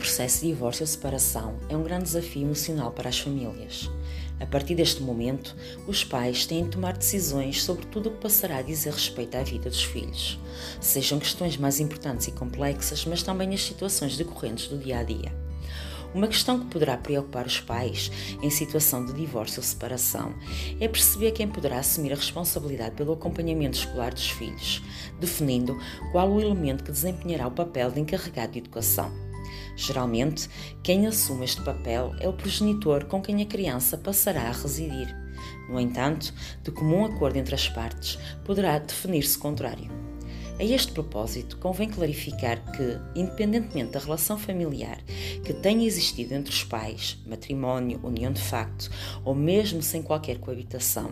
processo de divórcio ou separação é um grande desafio emocional para as famílias. A partir deste momento, os pais têm de tomar decisões sobre tudo o que passará a dizer respeito à vida dos filhos, sejam questões mais importantes e complexas, mas também as situações decorrentes do dia a dia. Uma questão que poderá preocupar os pais em situação de divórcio ou separação é perceber quem poderá assumir a responsabilidade pelo acompanhamento escolar dos filhos, definindo qual o elemento que desempenhará o papel de encarregado de educação. Geralmente, quem assume este papel é o progenitor com quem a criança passará a residir. No entanto, de comum acordo entre as partes, poderá definir-se contrário. A este propósito, convém clarificar que, independentemente da relação familiar que tenha existido entre os pais, matrimónio, união de facto ou mesmo sem qualquer coabitação,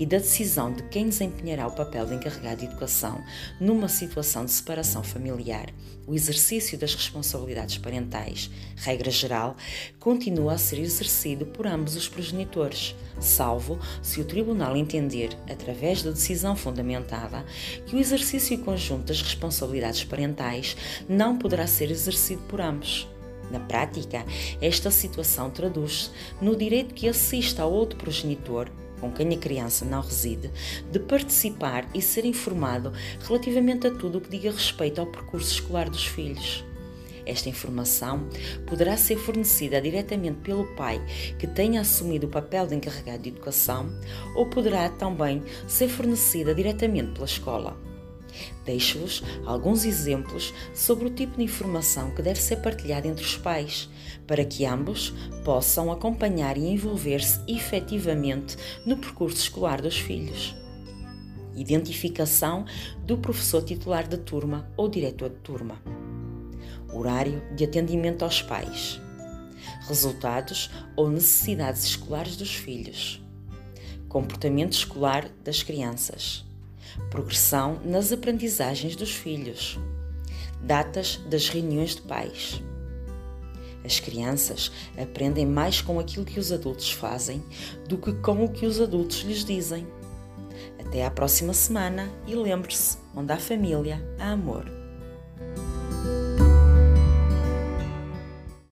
e da decisão de quem desempenhará o papel de encarregado de educação numa situação de separação familiar, o exercício das responsabilidades parentais, regra geral, continua a ser exercido por ambos os progenitores, salvo se o tribunal entender, através da decisão fundamentada, que o exercício conjunto das responsabilidades parentais não poderá ser exercido por ambos. Na prática, esta situação traduz-se no direito que assista ao outro progenitor, com quem a criança não reside, de participar e ser informado relativamente a tudo o que diga respeito ao percurso escolar dos filhos. Esta informação poderá ser fornecida diretamente pelo pai que tenha assumido o papel de encarregado de educação ou poderá também ser fornecida diretamente pela escola. Deixo-vos alguns exemplos sobre o tipo de informação que deve ser partilhada entre os pais, para que ambos possam acompanhar e envolver-se efetivamente no percurso escolar dos filhos. Identificação do professor titular da turma ou diretor de turma. Horário de atendimento aos pais. Resultados ou necessidades escolares dos filhos. Comportamento escolar das crianças progressão nas aprendizagens dos filhos, datas das reuniões de pais. As crianças aprendem mais com aquilo que os adultos fazem do que com o que os adultos lhes dizem. Até à próxima semana e lembre-se: onde há família, há amor.